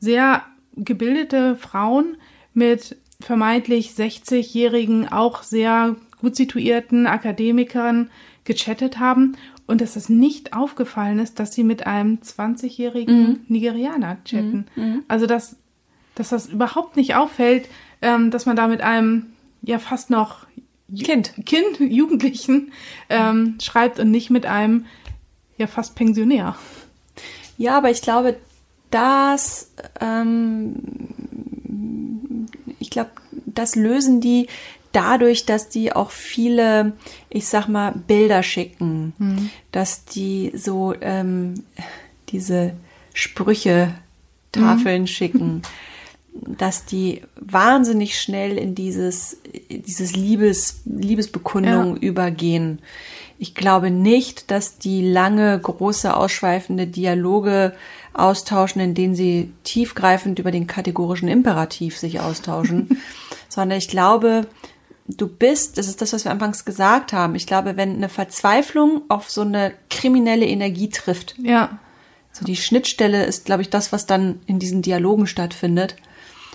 sehr gebildete Frauen mit vermeintlich 60-jährigen, auch sehr gut situierten Akademikern gechattet haben und dass es nicht aufgefallen ist, dass sie mit einem 20-jährigen Nigerianer chatten. Also dass, dass das überhaupt nicht auffällt, ähm, dass man da mit einem ja fast noch Kind. Kind, [LAUGHS] Jugendlichen ähm, schreibt und nicht mit einem ja fast Pensionär. Ja, aber ich glaube, das, ähm, ich glaube, das lösen die dadurch, dass die auch viele, ich sag mal, Bilder schicken, dass die so ähm, diese Sprüche, Tafeln schicken, dass die wahnsinnig schnell in dieses, dieses Liebes, Liebesbekundung Ja. übergehen. Ich glaube nicht, dass die lange, große, ausschweifende Dialoge austauschen, in denen sie tiefgreifend über den kategorischen Imperativ sich austauschen, [LAUGHS] sondern ich glaube, du bist, das ist das, was wir anfangs gesagt haben, ich glaube, wenn eine Verzweiflung auf so eine kriminelle Energie trifft, Ja, so die Schnittstelle ist, glaube ich, das, was dann in diesen Dialogen stattfindet.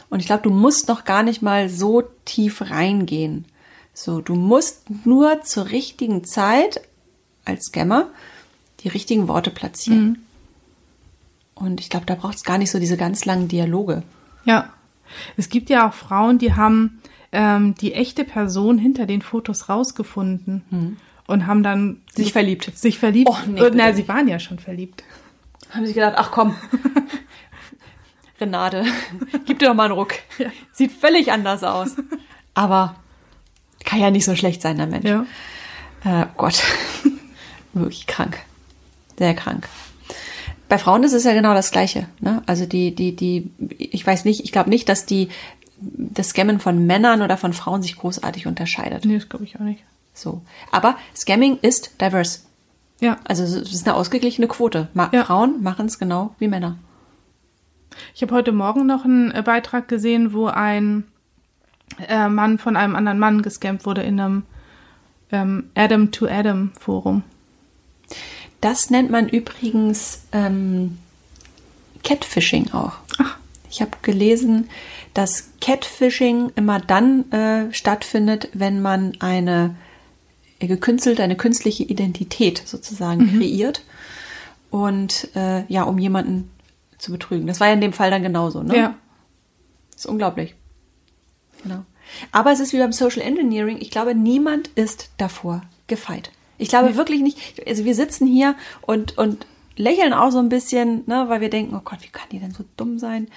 Und ich glaube, du musst noch gar nicht mal so tief reingehen. So, du musst nur zur richtigen Zeit als Scammer die richtigen Worte platzieren. Und ich glaube, da braucht es gar nicht so diese ganz langen Dialoge. ja. Es gibt ja auch Frauen, die haben ähm, die echte Person hinter den Fotos rausgefunden und haben dann Sich verliebt. Sich verliebt. Oh, nee, Und, na, sie waren ja schon verliebt. Haben sie gedacht, ach komm, [LAUGHS] Renate, gib dir doch mal einen Ruck. [LAUGHS] Sieht völlig anders aus. Aber kann ja nicht so schlecht sein, der Mensch. Ja. Äh, Gott, [LAUGHS] wirklich krank. Sehr krank. Bei Frauen ist es ja genau das Gleiche. Ne? Also die, die, die, ich weiß nicht, ich glaube nicht, dass die das Scammen von Männern oder von Frauen sich großartig unterscheidet. Nee, das glaube ich auch nicht. So. Aber Scamming ist diverse. Ja. Also es ist eine ausgeglichene Quote. Ma Ja. Frauen machen es genau wie Männer. Ich habe heute Morgen noch einen äh, Beitrag gesehen, wo ein äh, Mann von einem anderen Mann gescampt wurde in einem ähm, Adam to Adam Forum. Das nennt man übrigens ähm, Catfishing auch. Ach. Ich habe gelesen, dass Catfishing immer dann äh, stattfindet, wenn man eine gekünstelte, eine künstliche Identität sozusagen kreiert und äh, ja, um jemanden zu betrügen. Das war ja in dem Fall dann genauso, ne? Ja. ist unglaublich. Genau. Aber es ist wie beim Social Engineering. Ich glaube, niemand ist davor gefeit. Ich glaube wirklich nicht. Also wir sitzen hier und, und lächeln auch so ein bisschen, ne, weil wir denken, oh Gott, wie kann die denn so dumm sein?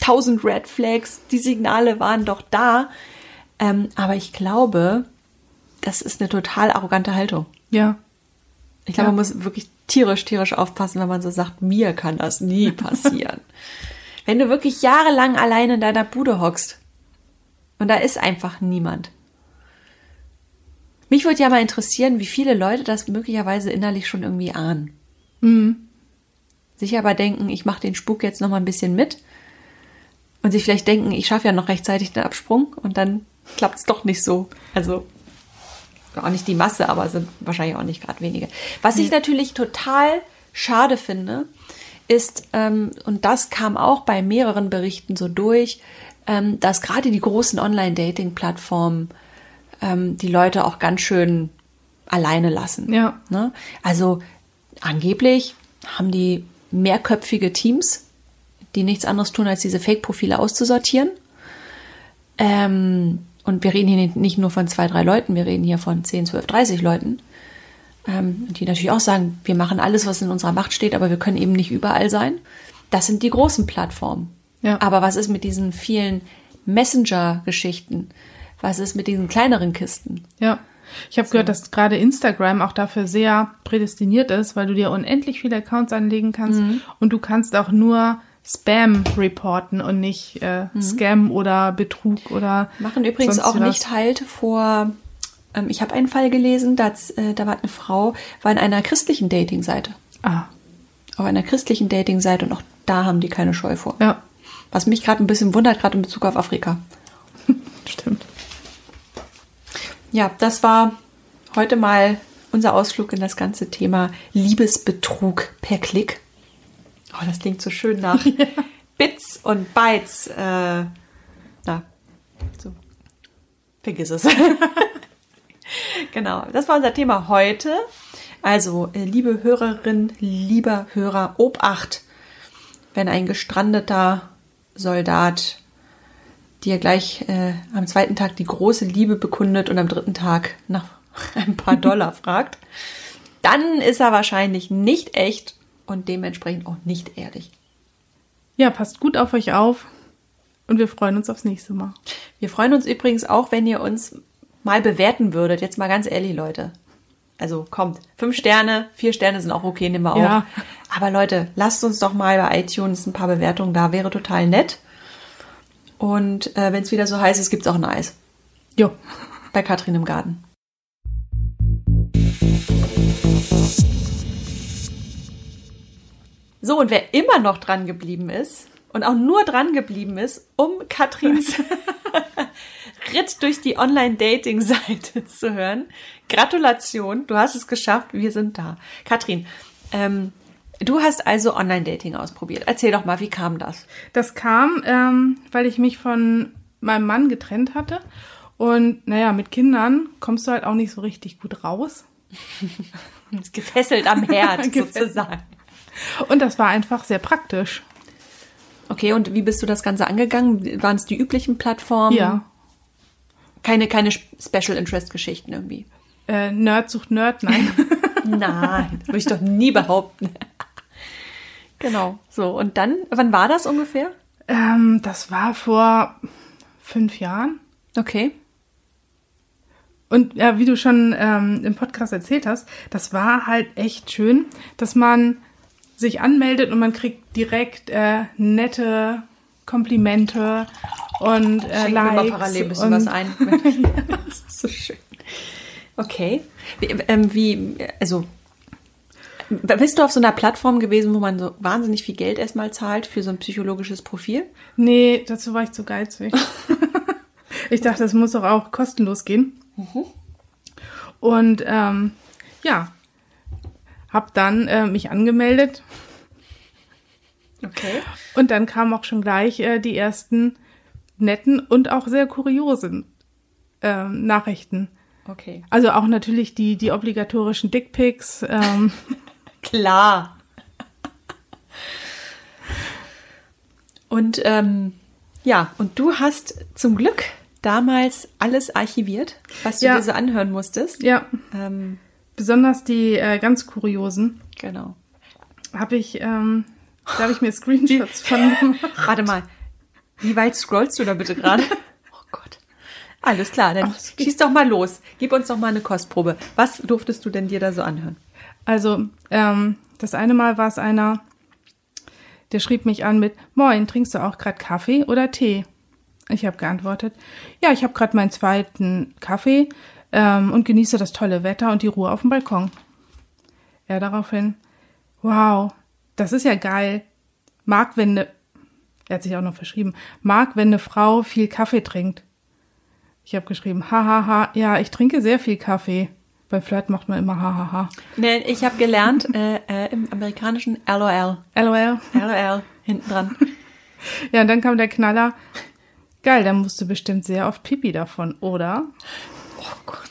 Tausend Red Flags, die Signale waren doch da. Ähm, aber ich glaube, das ist eine total arrogante Haltung. Ja. Ich glaube, Ja. man muss wirklich tierisch, tierisch aufpassen, wenn man so sagt, mir kann das nie [LAUGHS] passieren. wenn du wirklich jahrelang allein in deiner Bude hockst und da ist einfach niemand. Mich würde ja mal interessieren, wie viele Leute das möglicherweise innerlich schon irgendwie ahnen. Sich aber denken, ich mache den Spuk jetzt noch mal ein bisschen mit und sich vielleicht denken, ich schaffe ja noch rechtzeitig den Absprung und dann klappt es doch nicht so. Also auch nicht die Masse, aber sind wahrscheinlich auch nicht gerade wenige. Was ich natürlich total schade finde, ist, ähm, und das kam auch bei mehreren Berichten so durch, ähm, dass gerade die großen Online-Dating-Plattformen ähm, die Leute auch ganz schön alleine lassen. Ja. Ne? Also angeblich haben die mehrköpfige Teams, die nichts anderes tun, als diese Fake-Profile auszusortieren. Ähm, und wir reden hier nicht nur von zwei, drei Leuten, wir reden hier von 10, 12, 30 Leuten, ähm, die natürlich auch sagen, wir machen alles, was in unserer Macht steht, aber wir können eben nicht überall sein. Das sind die großen Plattformen. Ja. Aber was ist mit diesen vielen Messenger-Geschichten? Was ist mit diesen kleineren Kisten? Ja. Ich habe gehört, dass gerade Instagram auch dafür sehr prädestiniert ist, weil du dir unendlich viele Accounts anlegen kannst und du kannst auch nur Spam reporten und nicht äh, Scam oder Betrug oder Machen übrigens auch was. nicht Halt vor. Ähm, ich habe einen Fall gelesen, da, äh, da war eine Frau, war in einer christlichen Dating-Seite. Ah, Auf einer christlichen Dating-Seite und auch da haben die keine Scheu vor. ja, Was mich gerade ein bisschen wundert, gerade in Bezug auf Afrika. [LAUGHS] stimmt. Ja, das war heute mal unser Ausflug in das ganze Thema Liebesbetrug per Klick. Oh, das klingt so schön nach [LAUGHS] Bits und Bytes. Äh, na, so. Vergiss es. [LAUGHS] genau, das war unser Thema heute. Also, äh, liebe Hörerin, lieber Hörer, Obacht, wenn ein gestrandeter Soldat dir gleich äh, am zweiten Tag die große Liebe bekundet und am dritten Tag nach [LAUGHS] ein paar [LAUGHS] Dollar fragt, dann ist er wahrscheinlich nicht echt und dementsprechend auch nicht ehrlich. Ja, passt gut auf euch auf und wir freuen uns aufs nächste Mal. Wir freuen uns übrigens auch, wenn ihr uns mal bewerten würdet. Jetzt mal ganz ehrlich, Leute. Also kommt, fünf Sterne, vier Sterne sind auch okay, nehmen wir auch. Ja. Aber Leute, lasst uns doch mal bei iTunes ein paar Bewertungen da, wäre total nett. Und äh, wenn es wieder so heiß ist, gibt's auch ein Eis. Jo. Bei Katrin im Garten. So, und wer immer noch dran geblieben ist und auch nur dran geblieben ist, um Katrins [LAUGHS] Ritt durch die Online-Dating-Seite zu hören, Gratulation, du hast es geschafft, wir sind da. Katrin, ähm, du hast also Online-Dating ausprobiert. Erzähl doch mal, wie kam das? Das kam, ähm, weil ich mich von meinem Mann getrennt hatte. Und naja, mit Kindern kommst du halt auch nicht so richtig gut raus. [LAUGHS] Ist gefesselt am Herd [LAUGHS] sozusagen. Und das war einfach sehr praktisch. Okay, und wie bist du das Ganze angegangen? Waren es die üblichen Plattformen? Ja. Keine, keine Special Interest Geschichten irgendwie. Äh, Nerd sucht Nerd, nein. [LAUGHS] Nein, das würde ich doch nie behaupten. Genau. So, und dann, wann war das ungefähr? ähm, das war vor fünf Jahren. Okay. Und ja, wie du schon ähm, im Podcast erzählt hast, das war halt echt schön, dass man sich anmeldet und man kriegt direkt äh, nette Komplimente und äh, Schenk mir mal Likes. parallel ein bisschen was ein. [LAUGHS] das ist so schön. Okay. Wie, ähm, wie, also, bist du auf so einer Plattform gewesen, wo man so wahnsinnig viel Geld erstmal zahlt für so ein psychologisches Profil? Nee, dazu war ich zu geizig. [LAUGHS] ich dachte, es muss doch auch kostenlos gehen. Und ähm, ja, hab dann äh, mich angemeldet Okay. und dann kamen auch schon gleich äh, die ersten netten und auch sehr kuriosen ähm, Nachrichten. Okay. Also auch natürlich die, die obligatorischen Dickpics. Ähm, [LAUGHS] Klar. Und ähm, ja, und du hast zum Glück damals alles archiviert, was du Ja. dir so anhören musstest. ja, Ähm, besonders die äh, ganz kuriosen genau. habe ich, ähm, da habe ich mir [LAUGHS] Screenshots von gemacht. Warte mal. Wie weit scrollst du da bitte gerade? [LAUGHS] Oh Gott. Alles klar, dann Ach, schieß doch mal los. Gib uns doch mal eine Kostprobe. Was durftest du denn dir da so anhören? Also, ähm, das eine Mal war es einer, der schrieb mich an mit, Moin, trinkst du auch gerade Kaffee oder Tee? Ich habe geantwortet, ja, ich habe gerade meinen zweiten Kaffee ähm, und genieße das tolle Wetter und die Ruhe auf dem Balkon. Er daraufhin, wow, das ist ja geil. Mag, wenn ne, er hat sich auch noch verschrieben, mag, wenn eine Frau viel Kaffee trinkt. Ich habe geschrieben, hahaha, ha, ha, ja, ich trinke sehr viel Kaffee. Beim Flirt macht man immer hahaha. Ha, ha. Nee, ich habe gelernt äh, äh, im amerikanischen LOL. LOL. LOL, hinten dran. [LAUGHS] ja, und dann kam der Knaller. Geil, dann musst du bestimmt sehr oft Pipi davon, oder? Oh Gott.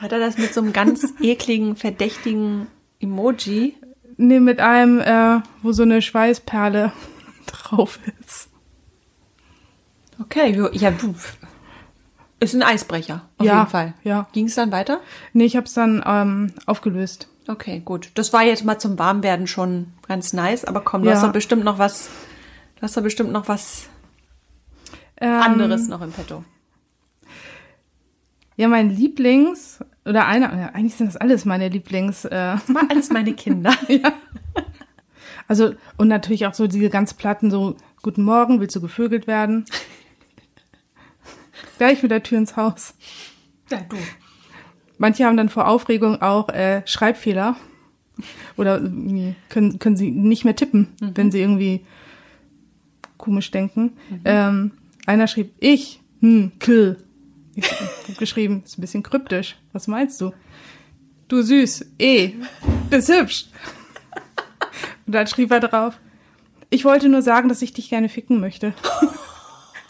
Hat er das mit so einem ganz [LAUGHS] ekligen, verdächtigen Emoji? Nee, mit einem, äh, wo so eine Schweißperle [LAUGHS] drauf ist. Okay, ja, ist ein Eisbrecher, auf Ja, jeden Fall. ja. Ging es dann weiter? Nee, ich habe es dann ähm, aufgelöst. Okay, gut. Das war jetzt mal zum Warmwerden schon ganz nice, aber komm, du Ja. hast doch bestimmt noch was, du hast doch bestimmt noch was Ähm, anderes noch im Petto. Ja, mein Lieblings, oder einer, ja, eigentlich sind das alles meine Lieblings. Äh, Das alles meine Kinder. [LAUGHS] also, und natürlich auch so diese ganz platten, so, guten Morgen, willst du gevögelt werden? Gleich mit der Tür ins Haus. Ja, du. Manche haben dann vor Aufregung auch äh, Schreibfehler. Oder können, können sie nicht mehr tippen, wenn sie irgendwie komisch denken. Ähm, einer schrieb, ich, hm, kill. Ich [LAUGHS] hab geschrieben, ist ein bisschen kryptisch. Was meinst du? Du süß, eh, bist hübsch. Und dann schrieb er drauf, ich wollte nur sagen, dass ich dich gerne ficken möchte. [LAUGHS]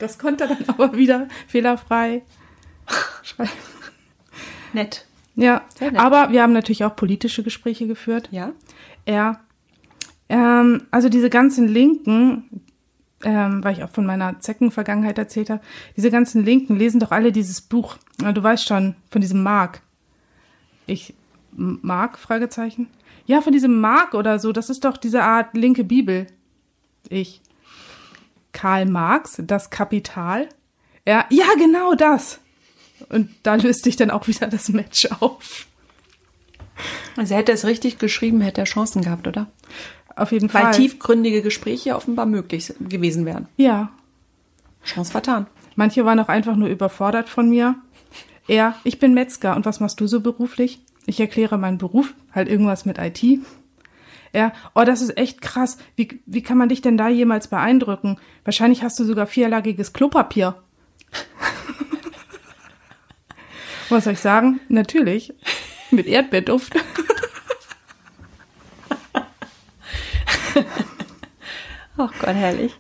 Das konnte er dann [LAUGHS] aber wieder fehlerfrei schreiben. [LAUGHS] Nett. Ja, nett. aber wir haben natürlich auch politische Gespräche geführt. Ja? Ja. Ähm, also diese ganzen Linken, ähm, weil ich auch von meiner Zeckenvergangenheit erzählt habe, diese ganzen Linken lesen doch alle dieses Buch. Du weißt schon, von diesem Mark. Ich, Mark? Fragezeichen. Ja, von diesem Mark oder so. Das ist doch diese Art linke Bibel. Ich. Karl Marx, das Kapital. Ja, ja, genau das. Und da löst sich dann auch wieder das Match auf. Also hätte er es richtig geschrieben, hätte er Chancen gehabt, oder? Auf jeden Weil Fall. tiefgründige Gespräche offenbar möglich gewesen wären. Ja. Chance vertan. Manche waren auch einfach nur überfordert von mir. Er, ich bin Metzger und was machst du so beruflich? Ich erkläre meinen Beruf, halt irgendwas mit IT. Er, oh, das ist echt krass. Wie, wie kann man dich denn da jemals beeindrucken? Wahrscheinlich hast du sogar vierlagiges Klopapier. [LAUGHS] was soll ich sagen? Natürlich. Mit Erdbeerduft. [LAUGHS] Ach Gott, herrlich.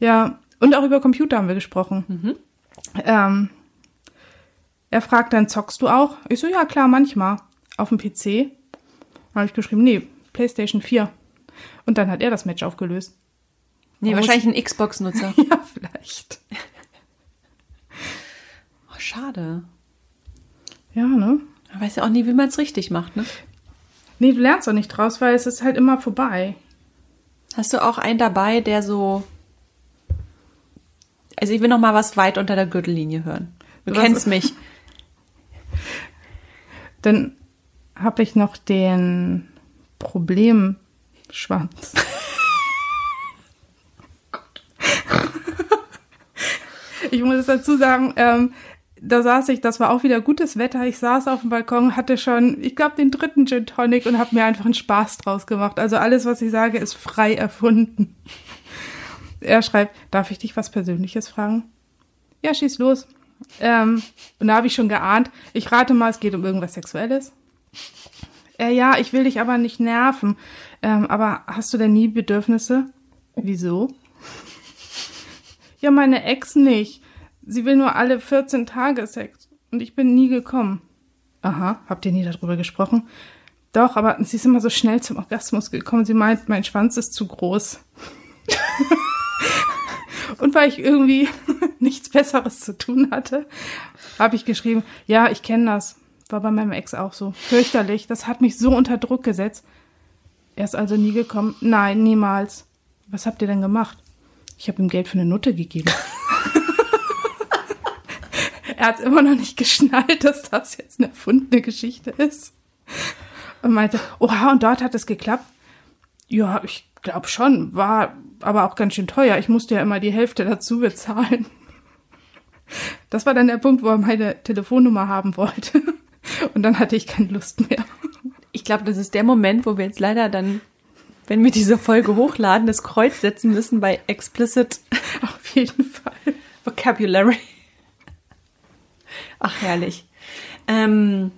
Ja, und auch über Computer haben wir gesprochen. Ähm, er fragt dann, zockst du auch? Ich so, ja klar, manchmal. Auf dem PC. Habe ich geschrieben, nee, PlayStation 4. Und dann hat er das Match aufgelöst. Nee, Man muss- wahrscheinlich ein Xbox-Nutzer. [LAUGHS] Ja, vielleicht. Oh, schade. Ja, ne? Man weiß ja auch nie, wie man es richtig macht, ne? Nee, du lernst auch nicht draus, weil es ist halt immer vorbei. Hast du auch einen dabei, der so. Also ich will noch mal was weit unter der Gürtellinie hören. Du Was- kennst mich. Dann habe ich noch den Problemschwanz. [LAUGHS] ich muss es dazu sagen, ähm, da saß ich, das war auch wieder gutes Wetter. Ich saß auf dem Balkon, hatte schon, ich glaube, den dritten Gin Tonic und habe mir einfach einen Spaß draus gemacht. Also alles, was ich sage, ist frei erfunden. Er schreibt, darf ich dich was Persönliches fragen? Ja, schieß los. Ähm, und da habe ich schon geahnt, ich rate mal, es geht um irgendwas Sexuelles. Äh, ja, ich will dich aber nicht nerven. Ähm, aber hast du denn nie Bedürfnisse? Wieso? Ja, meine Ex nicht. Sie will nur alle 14 Tage Sex. Und ich bin nie gekommen. Aha, habt ihr nie darüber gesprochen? Doch, aber sie ist immer so schnell zum Orgasmus gekommen. Sie meint, mein Schwanz ist zu groß. [LAUGHS] Und weil ich irgendwie [LAUGHS] nichts Besseres zu tun hatte, habe ich geschrieben, ja, ich kenne das. War bei meinem Ex auch so. Fürchterlich. Das hat mich so unter Druck gesetzt. Er ist also nie gekommen. Nein, niemals. Was habt ihr denn gemacht? Ich habe ihm Geld für eine Nutte gegeben. [LAUGHS] er hat immer noch nicht geschnallt, dass das jetzt eine erfundene Geschichte ist. Und meinte, oha, und dort hat es geklappt. Ja, ich glaube schon, war aber auch ganz schön teuer. Ich musste ja immer die Hälfte dazu bezahlen. Das war dann der Punkt, wo er meine Telefonnummer haben wollte. Und dann hatte ich keine Lust mehr. Ich glaube, das ist der Moment, wo wir jetzt leider dann, wenn wir diese Folge hochladen, das Kreuz setzen müssen bei explicit [LAUGHS] Auf jeden Fall. Vocabulary. Ach, herrlich. Ähm,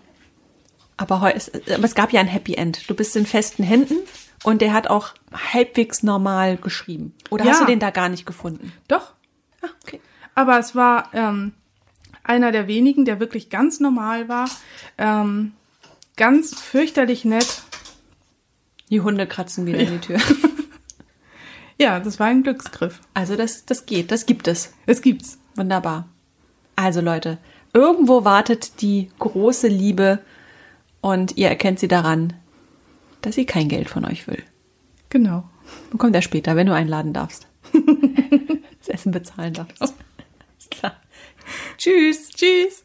aber, heu, es, aber es gab ja ein Happy End. Du bist in festen Händen und der hat auch halbwegs normal geschrieben. Oder hast Ja. du den da gar nicht gefunden? Doch, Ah, okay. aber es war ähm, einer der wenigen, der wirklich ganz normal war. Ähm, ganz fürchterlich nett. Die Hunde kratzen wieder in die Tür. [LAUGHS] Ja, das war ein Glücksgriff. Also das, das geht, das gibt es. Es gibt's. Wunderbar. Also Leute, irgendwo wartet die große Liebe und ihr erkennt sie daran, dass sie kein Geld von euch will. Genau. Bekommt er später, wenn du einladen darfst. [LAUGHS] das Essen bezahlen darfst. Tschüss. Tschüss.